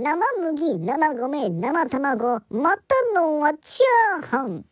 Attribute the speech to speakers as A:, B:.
A: 生麦生米生卵またのはチャーハン